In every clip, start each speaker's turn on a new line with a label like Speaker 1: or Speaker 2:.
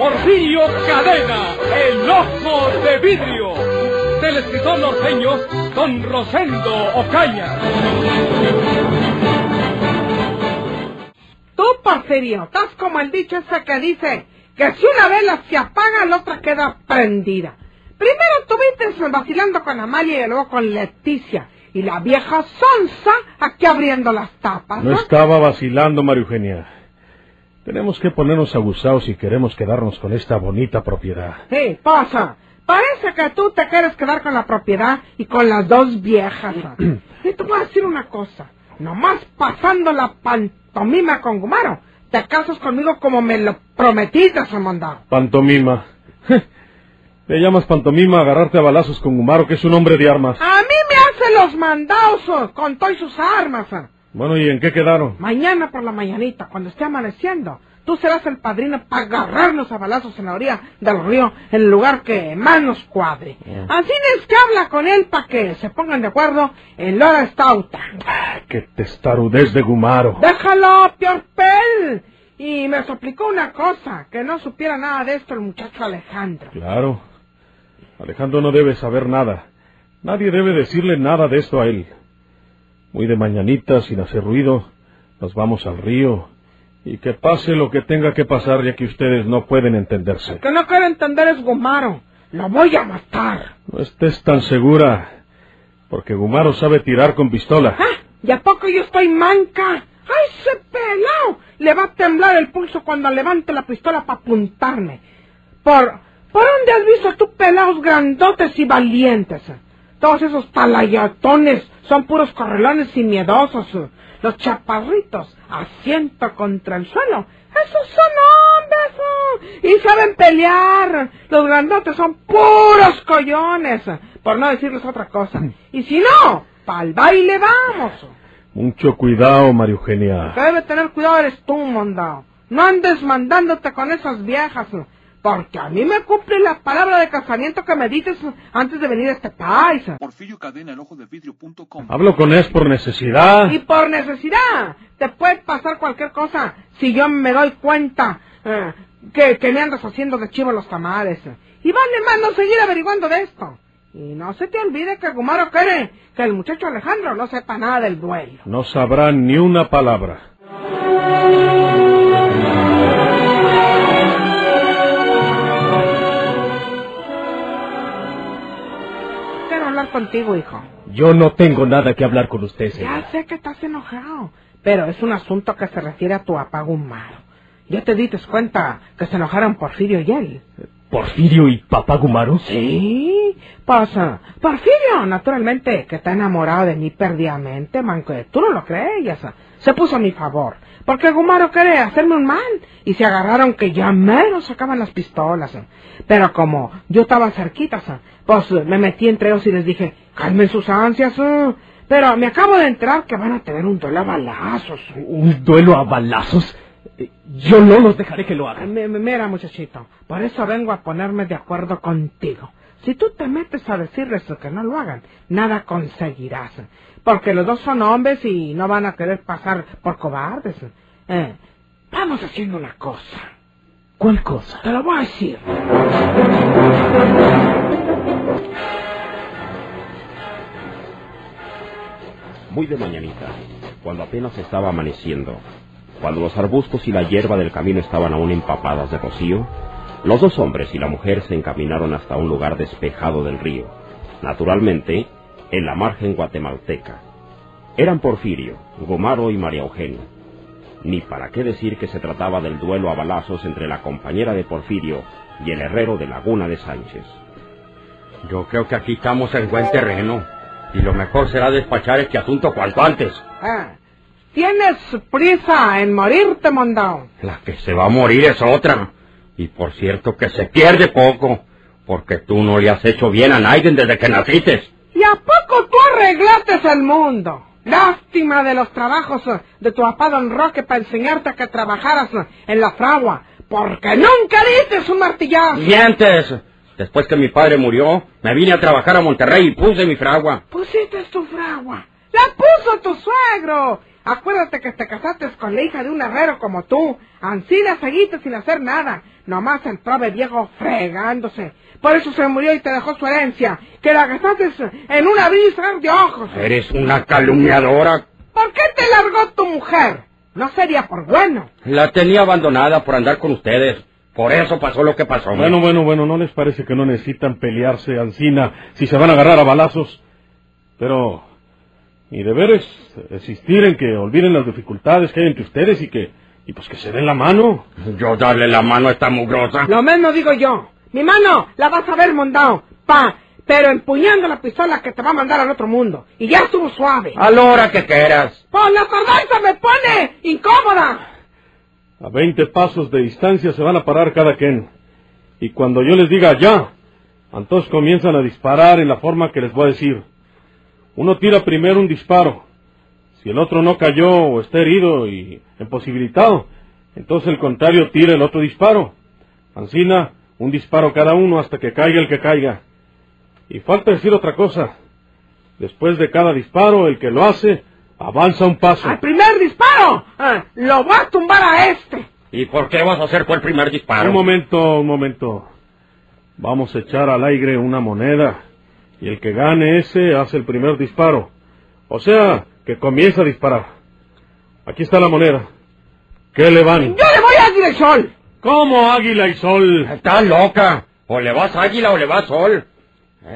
Speaker 1: Porfirio Cadena, el ojo de vidrio, del escritor norteño Don Rosendo Ocaña.
Speaker 2: Tú, Porfirio, estás como el dicho ese que dice que si una vela se apaga, la otra queda prendida. Primero estuviste vacilando con Amalia y luego con Leticia. Y la vieja sonza aquí abriendo las tapas.
Speaker 3: No
Speaker 2: ¿no?
Speaker 3: estaba vacilando, María Eugenia. Tenemos que ponernos abusados si queremos quedarnos con esta bonita propiedad.
Speaker 2: Sí, pasa. Parece que tú te quieres quedar con la propiedad y con las dos viejas. y te voy a decir una cosa. Nomás pasando la pantomima con Gumaro, te casas conmigo como me lo prometiste, Samandao.
Speaker 3: Pantomima. ¿Le llamas pantomima a agarrarte a balazos con Gumaro, que es un hombre de armas?
Speaker 2: A mí me hace los mandados con todas sus armas. Ah.
Speaker 3: Bueno, ¿y en qué quedaron?
Speaker 2: Mañana por la mañanita, cuando esté amaneciendo, tú serás el padrino para agarrarnos a balazos en la orilla del río, en el lugar que más nos cuadre. Así es que habla con él para que se pongan de acuerdo en la hora estauta.
Speaker 3: ¡Qué testarudez de Gumaro!
Speaker 2: Déjalo, Piorpel. Y me suplicó una cosa, que no supiera nada de esto el muchacho Alejandro.
Speaker 3: Claro. Alejandro no debe saber nada. Nadie debe decirle nada de esto a él. Muy de mañanita, sin hacer ruido, nos vamos al río. Y que pase lo que tenga que pasar, ya que ustedes no pueden entenderse.
Speaker 2: Que no quiero entender es Gumaro. Lo voy a matar.
Speaker 3: No estés tan segura, porque Gumaro sabe tirar con pistola.
Speaker 2: ¿Ah? ¿Y a poco yo estoy manca? ¡Ay, ese pelao! Le va a temblar el pulso cuando levante la pistola para apuntarme. ¿Por, ¿Por dónde has visto tú pelados grandotes y valientes? Todos esos talayatones son puros correlones y miedosos. Los chaparritos, asiento contra el suelo, esos son hombres y saben pelear. Los grandotes son puros collones, por no decirles otra cosa. Y si no, pa'l baile vamos.
Speaker 3: Mucho cuidado, María Eugenia.
Speaker 2: que debe tener cuidado eres tú, mondao. No andes mandándote con esas viejas, porque a mí me cumple la palabra de casamiento que me dices antes de venir a este país.
Speaker 4: Porfirio Cadena, el ojo de vidrio.com.
Speaker 3: Hablo con es por necesidad.
Speaker 2: Y por necesidad, te puede pasar cualquier cosa si yo me doy cuenta eh, que, que me andas haciendo de chivo los tamales. Y vale más no seguir averiguando de esto. Y no se te olvide que Gumaro quiere que el muchacho Alejandro no sepa nada del duelo.
Speaker 3: No sabrá ni una palabra.
Speaker 2: Hablar contigo, hijo.
Speaker 5: Yo no tengo nada que hablar con usted,
Speaker 2: Ya
Speaker 5: señora.
Speaker 2: sé que estás enojado, pero es un asunto que se refiere a tu papá Gumaro. Ya te diste cuenta que se enojaron Porfirio y él.
Speaker 5: ¿Porfirio y papá Gumaro?
Speaker 2: Sí, pasa. Porfirio, naturalmente, que está enamorado de mí perdidamente, manco. Tú no lo crees, se puso a mi favor. Porque Gumaro quiere hacerme un mal. Y se agarraron que ya menos sacaban las pistolas. Pero como yo estaba cerquita, pues me metí entre ellos y les dije, calmen sus ansias. eh". Pero me acabo de enterar que van a tener un duelo a balazos.
Speaker 5: ¿Un duelo a balazos? Eh, Yo no los dejaré que lo hagan.
Speaker 2: Mi- mi- Mira, muchachito, por eso vengo a ponerme de acuerdo contigo. Si tú te metes a decirles que no lo hagan, nada conseguirás. Porque los dos son hombres y no van a querer pasar por cobardes. Eh, vamos haciendo una cosa.
Speaker 5: ¿Cuál cosa?
Speaker 2: Te lo voy a decir.
Speaker 6: Muy de mañanita, cuando apenas estaba amaneciendo, cuando los arbustos y la hierba del camino estaban aún empapadas de rocío, los dos hombres y la mujer se encaminaron hasta un lugar despejado del río, naturalmente en la margen guatemalteca. Eran Porfirio, Gomaro y María Eugenia. Ni para qué decir que se trataba del duelo a balazos entre la compañera de Porfirio y el herrero de Laguna de Sánchez.
Speaker 7: Yo creo que aquí estamos en buen terreno. Y lo mejor será despachar este asunto cuanto antes.
Speaker 2: Ah, ¿Tienes prisa en morirte, mondao?
Speaker 7: La que se va a morir es otra. Y por cierto que se pierde poco, porque tú no le has hecho bien a nadie desde que naciste.
Speaker 2: ¿Y a poco tú arreglaste el mundo? Lástima de los trabajos eh, de tu papá Don Roque para enseñarte a que trabajaras eh, en la fragua, porque nunca diste un martillazo.
Speaker 7: Mientes. Después que mi padre murió, me vine a trabajar a Monterrey y puse mi fragua.
Speaker 2: Pusiste tu fragua. La puso tu suegro. Acuérdate que te casaste con la hija de un herrero como tú. Ancina seguiste sin hacer nada. Nomás el prove viejo fregándose. Por eso se murió y te dejó su herencia. Que la gastaste en una vista de ojos.
Speaker 7: Eres una calumniadora.
Speaker 2: ¿Por qué te largó tu mujer? No sería por bueno.
Speaker 7: La tenía abandonada por andar con ustedes. Por eso pasó lo que pasó.
Speaker 3: Bueno, bueno, bueno, ¿no les parece que no necesitan pelearse, Ancina, si se van a agarrar a balazos? Pero, y deberes existir en que olviden las dificultades que hay entre ustedes y que, y pues que se den la mano.
Speaker 7: Yo darle la mano a esta mugrosa.
Speaker 2: Lo mismo digo yo. Mi mano la vas a ver mondado, pa, pero empuñando la pistola que te va a mandar al otro mundo. Y ya estuvo suave.
Speaker 7: A la hora que quieras.
Speaker 2: Pues la tardanza me pone incómoda.
Speaker 3: A veinte pasos de distancia se van a parar cada quien. Y cuando yo les diga ya, entonces comienzan a disparar en la forma que les voy a decir. Uno tira primero un disparo. Si el otro no cayó o está herido y imposibilitado, entonces el contrario tira el otro disparo. Ancina, un disparo cada uno hasta que caiga el que caiga. Y falta decir otra cosa. Después de cada disparo, el que lo hace, avanza un paso.
Speaker 2: ¡Al primer disparo! ah, lo voy a tumbar a este.
Speaker 7: ¿Y por qué vas a hacer por el primer disparo?
Speaker 3: Un momento, un momento. Vamos a echar al aire una moneda. Y el que gane ese hace el primer disparo. O sea, que comienza a disparar. Aquí está la moneda. ¿Qué le van?
Speaker 2: Yo le voy a Águila y Sol.
Speaker 3: ¿Cómo águila y sol?
Speaker 7: Estás loca. O le vas águila o le vas sol.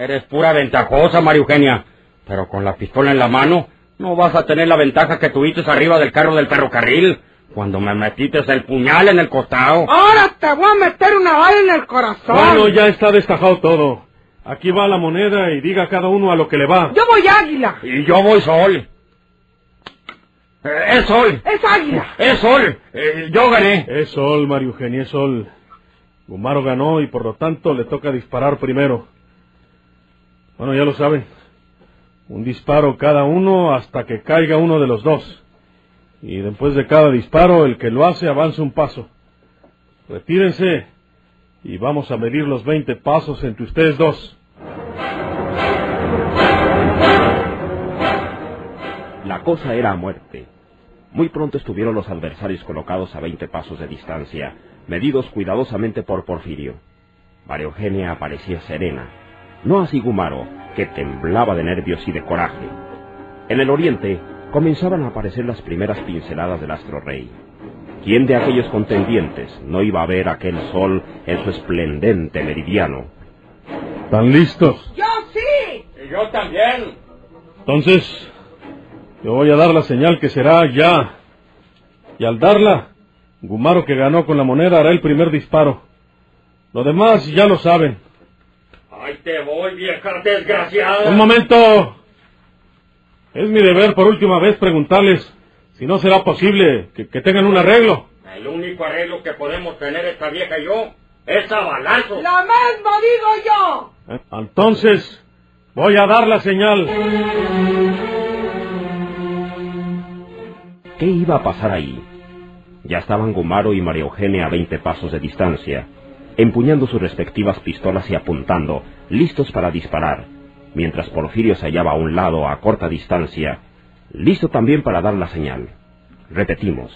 Speaker 7: Eres pura ventajosa, María Eugenia. Pero con la pistola en la mano, no vas a tener la ventaja que tuviste arriba del carro del ferrocarril. Cuando me metiste el puñal en el costado.
Speaker 2: Ahora te voy a meter una bala en el corazón.
Speaker 3: Bueno, ya está destajado todo. Aquí va la moneda y diga cada uno a lo que le va.
Speaker 2: Yo voy Águila.
Speaker 7: Y yo voy sol. Eh, es sol.
Speaker 2: Es Águila.
Speaker 7: Es sol. Eh, yo gané.
Speaker 3: Es sol, María Eugenia, es sol. Gumaro ganó y por lo tanto le toca disparar primero. Bueno, ya lo saben. Un disparo cada uno hasta que caiga uno de los dos. Y después de cada disparo, el que lo hace avanza un paso. Retírense y vamos a medir los 20 pasos entre ustedes dos.
Speaker 6: La cosa era a muerte. Muy pronto estuvieron los adversarios colocados a veinte pasos de distancia, medidos cuidadosamente por Porfirio. María Eugenia aparecía serena, no así Gumaro, que temblaba de nervios y de coraje. En el oriente comenzaban a aparecer las primeras pinceladas del astro rey. ¿Quién de aquellos contendientes no iba a ver aquel sol en su esplendente meridiano?
Speaker 3: ¿Están listos?
Speaker 2: Yo sí.
Speaker 7: Y yo también.
Speaker 3: Entonces, yo voy a dar la señal que será ya. Y al darla, Gumaro que ganó con la moneda hará el primer disparo. Lo demás ya lo saben.
Speaker 7: Ay, te voy, vieja desgraciada.
Speaker 3: Un momento. Es mi deber por última vez preguntarles si no será posible que, que tengan un arreglo.
Speaker 7: El único arreglo que podemos tener esta vieja y yo es a balazos.
Speaker 2: Lo mismo digo yo.
Speaker 3: ¿Eh? Entonces, voy a dar la señal.
Speaker 6: ¿Qué iba a pasar ahí? Ya estaban Gumaro y María Eugenia a veinte pasos de distancia, empuñando sus respectivas pistolas y apuntando, listos para disparar, mientras Porfirio se hallaba a un lado a corta distancia, listo también para dar la señal. Repetimos,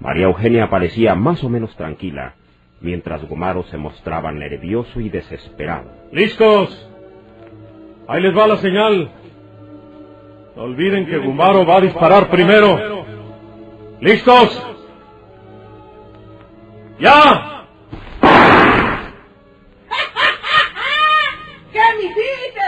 Speaker 6: María Eugenia parecía más o menos tranquila, mientras Gumaro se mostraba nervioso y desesperado.
Speaker 3: ¿Listos? Ahí les va la señal. No olviden que Gumaro va a disparar primero. ¿Listos? ¡Ya!
Speaker 2: ¿Qué me hiciste?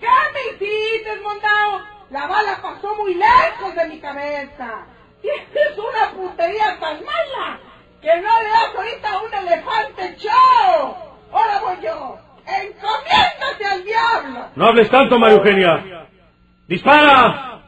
Speaker 2: ¿Qué me hiciste, mondao? La bala pasó muy lejos de mi cabeza. Tienes una puntería tan mala que no le das ahorita a un elefante show. Ahora voy yo. Encomiéndate al diablo.
Speaker 3: No hables tanto, María Eugenia. ¡Dispara!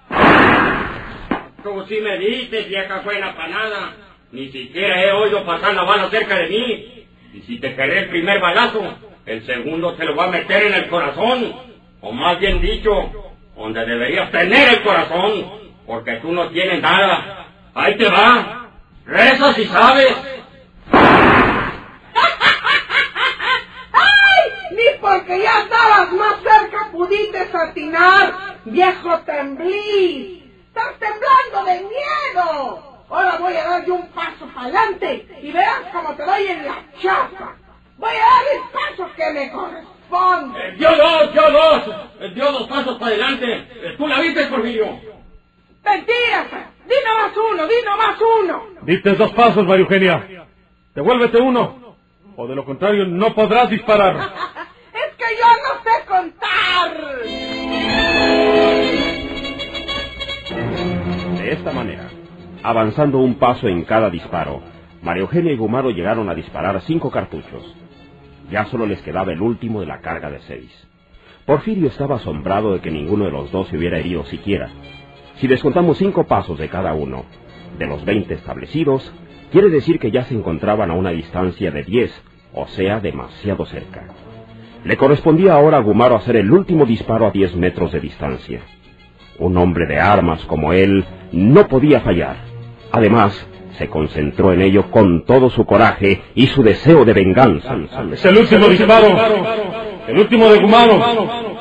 Speaker 7: Tú sí me dices, vieja buena panada. Ni siquiera he oído pasar la bala cerca de mí. Y si te querés el primer balazo, el segundo te lo va a meter en el corazón. O más bien dicho, donde deberías tener el corazón, porque tú no tienes nada. Ahí te va. Reza si sabes.
Speaker 2: ¡Ay! Ni porque ya estabas más cerca pudiste atinar, viejo temblí. Estás temblando de miedo. Ahora voy a dar yo un paso para adelante y verás cómo te doy en la chapa. Voy a dar el paso que me
Speaker 7: Eh, dio dos, dio dos. Eh, dio dos pasos para adelante. Eh, ¿Tú la viste, Porfirio?
Speaker 2: Mentiras. Di nomás uno, di nomás uno.
Speaker 3: Diste dos pasos, María Eugenia. Devuélvete uno. O de lo contrario, no podrás disparar.
Speaker 2: es que yo no sé contar.
Speaker 6: De esta manera, avanzando un paso en cada disparo, María Eugenia y Gumaro llegaron a disparar cinco cartuchos. Ya solo les quedaba el último de la carga de seis. Porfirio estaba asombrado de que ninguno de los dos se hubiera herido siquiera. Si descontamos cinco pasos de cada uno, de los veinte establecidos, quiere decir que ya se encontraban a una distancia de diez, o sea, demasiado cerca. Le correspondía ahora a Gumaro hacer el último disparo a diez metros de distancia. Un hombre de armas como él no podía fallar. Además, se concentró en ello con todo su coraje y su deseo de venganza.
Speaker 3: Es el último disparo. El último de Gumaro.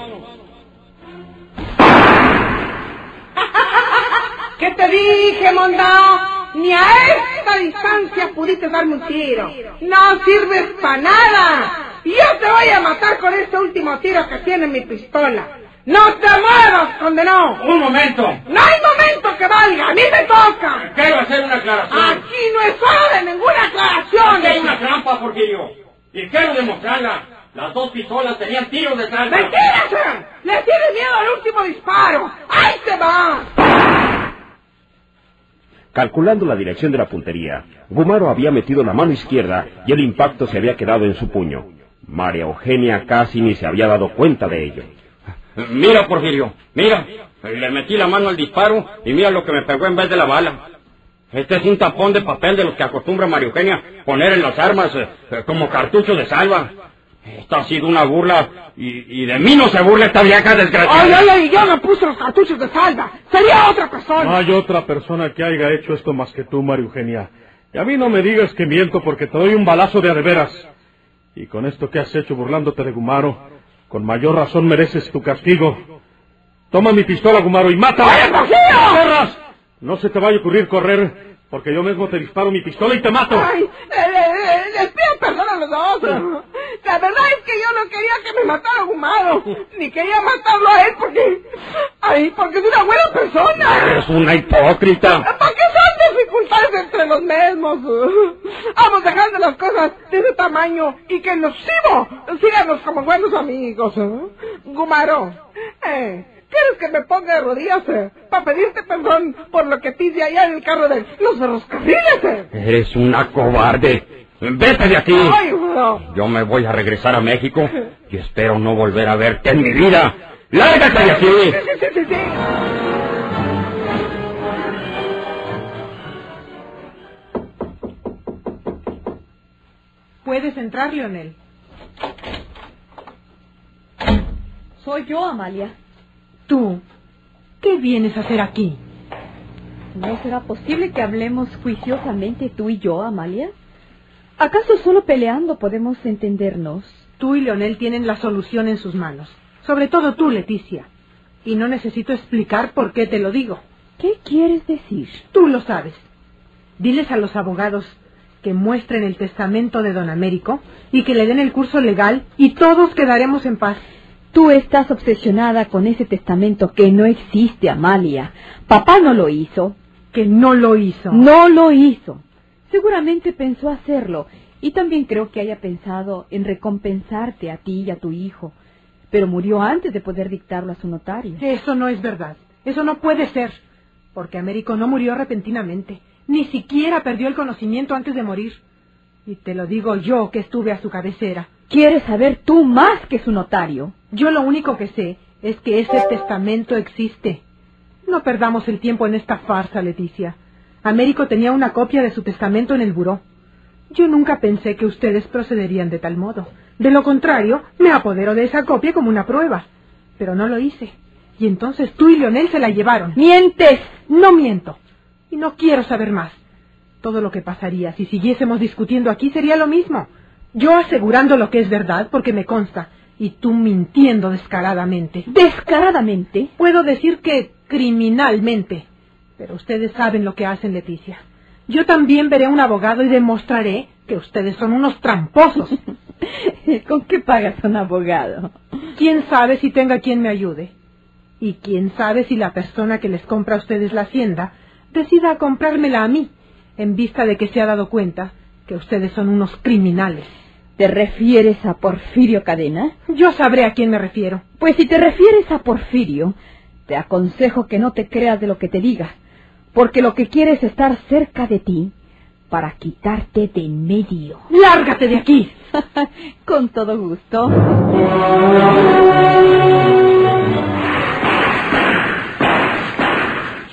Speaker 2: ¿Qué te dije, mondao? Ni a esta distancia pudiste darme un tiro. No sirves para nada. Yo te voy a matar con este último tiro que tiene mi pistola. ¡No te muevas, condenado!
Speaker 7: Un momento.
Speaker 2: ¡No hay momento que valga! ¡A mí me toca!
Speaker 7: Quiero hacer una aclaración.
Speaker 2: Aquí no es hora de ninguna aclaración.
Speaker 7: Aquí hay una trampa, Porfirio. Y quiero demostrarla. Las dos pistolas tenían tiros de salva.
Speaker 2: ¡Mentira! ¡Le tiene miedo al último disparo! ¡Ahí se va!
Speaker 6: Calculando la dirección de la puntería, Gumaro había metido la mano izquierda y el impacto se había quedado en su puño. María Eugenia casi ni se había dado cuenta de ello.
Speaker 7: Mira, Porfirio, mira. Le metí la mano al disparo y mira lo que me pegó en vez de la bala. Este es un tapón de papel de los que acostumbra María Eugenia poner en las armas eh, eh, como cartucho de salva. Esta ha sido una burla y, y de mí no se burla esta vieja
Speaker 2: ¡Ay,
Speaker 7: desgraciada.
Speaker 2: ay, ay! Yo no puse los cartuchos de salva. Sería otra
Speaker 3: No
Speaker 2: persona.
Speaker 3: hay otra persona que haya hecho esto más que tú, María Eugenia. Y a mí no me digas que miento porque te doy un balazo de adeveras. Y con esto que has hecho burlándote de Gumaro, con mayor razón mereces tu castigo. Toma mi pistola, Gumaro, y mátala.
Speaker 2: ¡Oye, Porfirio!
Speaker 3: ¡Corras! No se te vaya a ocurrir correr, porque yo mismo te disparo mi pistola y te mato.
Speaker 2: Ay, eh, eh, les pido perdón a los dos. La verdad es que yo no quería que me matara Gumaro, ni quería matarlo a él porque... Ay, porque es una buena persona.
Speaker 7: Eres una hipócrita.
Speaker 2: ¿Para qué son dificultades entre los mismos? Vamos dejando las cosas de ese tamaño y que nos sigo, síganos como buenos amigos. ¿eh? Gumaro, eh, ¿quieres que me ponga de rodillas para pedirte perdón por lo que hice allá en el carro de los ferrocarriles? eh?
Speaker 7: Eres una cobarde. Vete de aquí.
Speaker 2: Ay, no.
Speaker 7: Yo me voy a regresar a México y espero no volver a verte en mi vida. ¡Lárgate de aquí!
Speaker 2: Sí, sí, sí,
Speaker 8: Puedes entrar, Leonel.
Speaker 9: Soy yo, Amalia.
Speaker 8: Tú, ¿qué vienes a hacer aquí?
Speaker 9: ¿No será posible que hablemos juiciosamente tú y yo, Amalia? ¿Acaso solo peleando podemos entendernos?
Speaker 8: Tú y Leonel tienen la solución en sus manos. Sobre todo tú, Leticia. Y no necesito explicar por qué te lo digo.
Speaker 9: ¿Qué quieres decir?
Speaker 8: Tú lo sabes. Diles a los abogados que muestren el testamento de don Américo y que le den el curso legal y todos quedaremos en paz.
Speaker 9: Tú estás obsesionada con ese testamento que no existe, Amalia. Papá no lo hizo.
Speaker 8: Que no lo hizo.
Speaker 9: No lo hizo. Seguramente pensó hacerlo y también creo que haya pensado en recompensarte a ti y a tu hijo. Pero murió antes de poder dictarlo a su notario.
Speaker 8: Eso no es verdad. Eso no puede ser. Porque Américo no murió repentinamente. Ni siquiera perdió el conocimiento antes de morir. Y te lo digo yo que estuve a su cabecera.
Speaker 9: ¿Quieres saber tú más que su notario?
Speaker 8: Yo lo único que sé es que ese testamento existe. No perdamos el tiempo en esta farsa, Leticia. Américo tenía una copia de su testamento en el buró. Yo nunca pensé que ustedes procederían de tal modo. De lo contrario, me apodero de esa copia como una prueba. Pero no lo hice. Y entonces tú y Leonel se la llevaron.
Speaker 9: ¡Mientes!
Speaker 8: No miento. Y no quiero saber más. Todo lo que pasaría si siguiésemos discutiendo aquí sería lo mismo. Yo asegurando lo que es verdad porque me consta. Y tú mintiendo descaradamente.
Speaker 9: ¿Descaradamente?
Speaker 8: Puedo decir que criminalmente. Pero ustedes saben lo que hacen, Leticia. Yo también veré a un abogado y demostraré que ustedes son unos tramposos.
Speaker 9: ¿Con qué pagas un abogado?
Speaker 8: ¿Quién sabe si tenga quien me ayude? Y quién sabe si la persona que les compra a ustedes la hacienda decida comprármela a mí, en vista de que se ha dado cuenta que ustedes son unos criminales.
Speaker 9: ¿Te refieres a Porfirio Cadena?
Speaker 8: Yo sabré a quién me refiero.
Speaker 9: Pues si te refieres a Porfirio, te aconsejo que no te creas de lo que te diga, porque lo que quiere es estar cerca de ti para quitarte de en medio.
Speaker 8: ¡Lárgate de aquí!
Speaker 9: Con todo gusto.